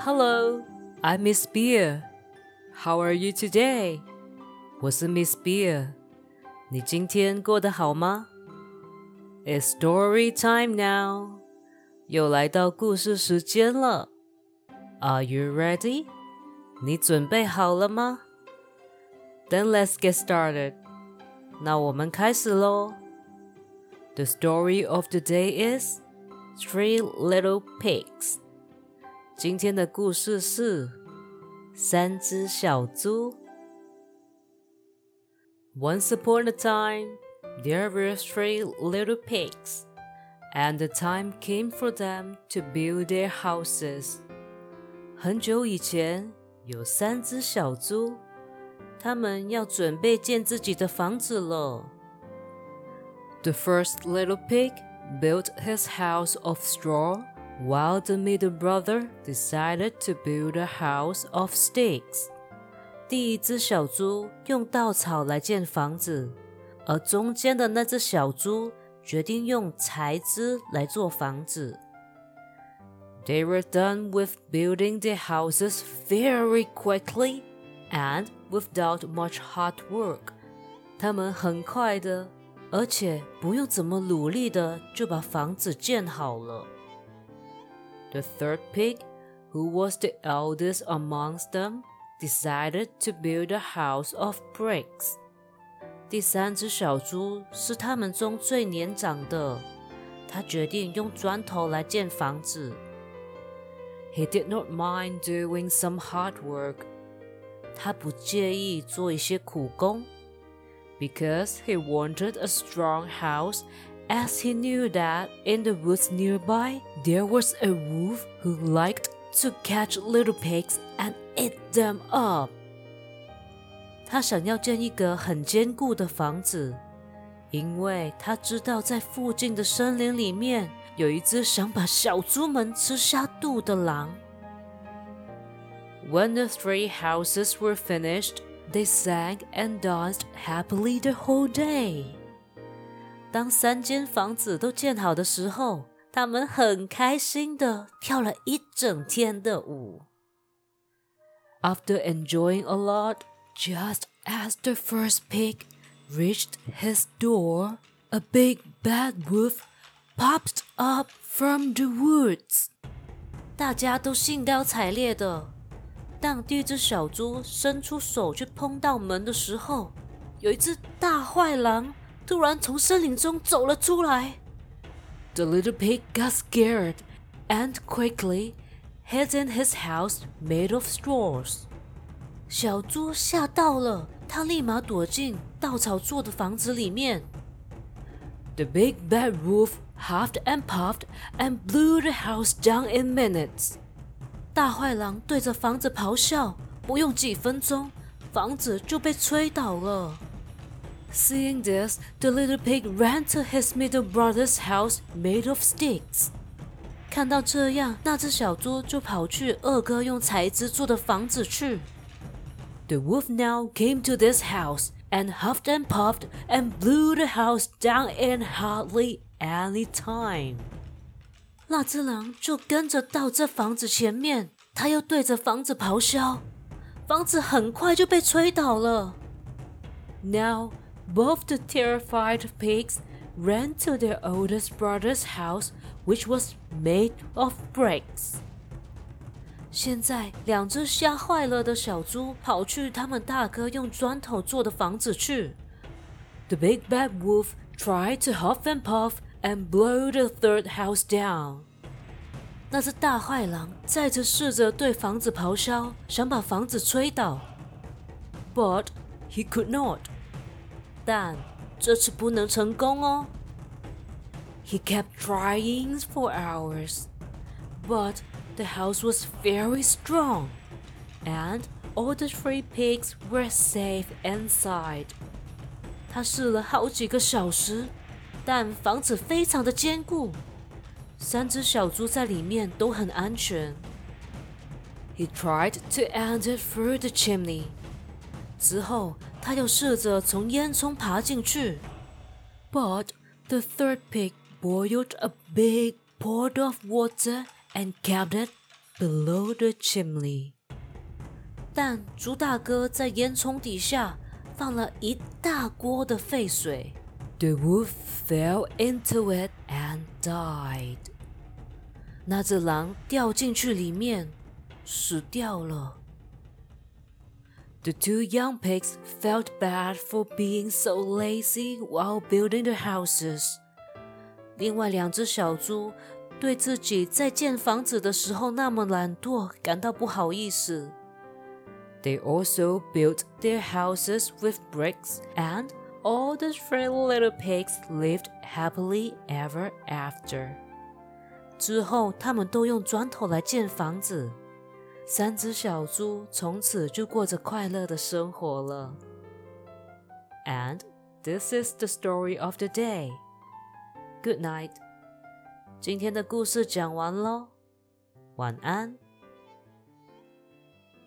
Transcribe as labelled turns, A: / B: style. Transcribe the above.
A: Hello, I'm Miss Beer. How are you today? 我是 Miss Beer。你今天过得好吗？It's story time now. 又来到故事时间了。Are you ready? 你准备好了吗？Then let's get started. 那我们开始喽。The story of the day is Three Little Pigs. 今天的故事是三只小猪。Once upon a time, there were three little pigs, and the time came for them to build their houses. 很久以前，有三只小猪，他们要准备建自己的房子了。The first little pig built his house of straw while the middle brother decided to build a house of sticks. 第一只小猪用稻草来建房子，而中间的那只小猪决定用柴枝来做房子。They were done with building their houses very quickly and without much hard work. 他们很快的，而且不用怎么努力的就把房子建好了。 the third pig, who was the eldest amongst them, decided to build a house of bricks. 第三只小猪是他们中最年长的，他决定用砖头来建房子。He did not mind doing some hard work. 他不介意做一些苦工，because he wanted a strong house as he knew that in the woods nearby there was a wolf who liked to catch little pigs and eat them up. 他想要建一个很坚固的房子，因为他知道在附近的森林里面有一只想把小猪们吃下肚的狼。When the three houses were finished, they sang and danced happily the whole day. 当三间房子都建好的时候，他们很开心的跳了一整天的舞。After enjoying a lot, just as the first pig reached his door, a big bad wolf popped up from the woods. 大家都兴高采烈的。当第一只小猪伸出手去碰到门的时候，有一只大坏狼突然从森林中走了出来。The little pig got scared and quickly hid in his house made of straws. 小猪吓到了，它立马躲进稻草做的房子里面。The big bad wolf huffed and puffed and blew the house down in minutes. 大坏狼对着房子咆哮，不用几分钟，房子就被吹倒了。 Seeing this, the little pig ran to his middle brother's house made of sticks. 看到这样，那只小猪就跑去二哥用柴枝做的房子去。The wolf now came to this house and huffed and puffed and blew the house down in hardly any time. 那只狼就跟着到这房子前面，他又对着房子咆哮，房子很快就被吹倒了。Now both the terrified pigs ran to their oldest brother's house, which was made of bricks. 现在，两只吓坏了的小猪跑去他们大哥用砖头做的房子去。The big bad wolf tried to huff and puff and blow the third house down. 那只大坏狼再次试着对房子咆哮，想把房子吹倒，but he could not. 但这次不能成功哦。He kept trying for hours, but the house was very strong, and all the three pigs were safe inside. 他试了好几个小时，但房子非常的坚固，三只小猪在里面都很安全。He tried to enter through the chimney. 之后，他又试着从烟囱爬进去，but the third pig boiled a big pot of water and kept it below the chimney。但猪大哥在烟囱底下放了一大锅的沸水。The wolf fell into it and died。那只狼掉进去里面，死掉了。 The two young pigs felt bad for being so lazy while building the houses。另外两只小猪对自己在建房子的时候那么懒惰感到不好意思。They also built their houses with bricks, and all the three little pigs lived happily ever after. 之后，他们都用砖头来建房子。 三只小猪从此就过着快乐的生活了。And this is the story of the day. Good night. 今天的故事讲完喽，晚安。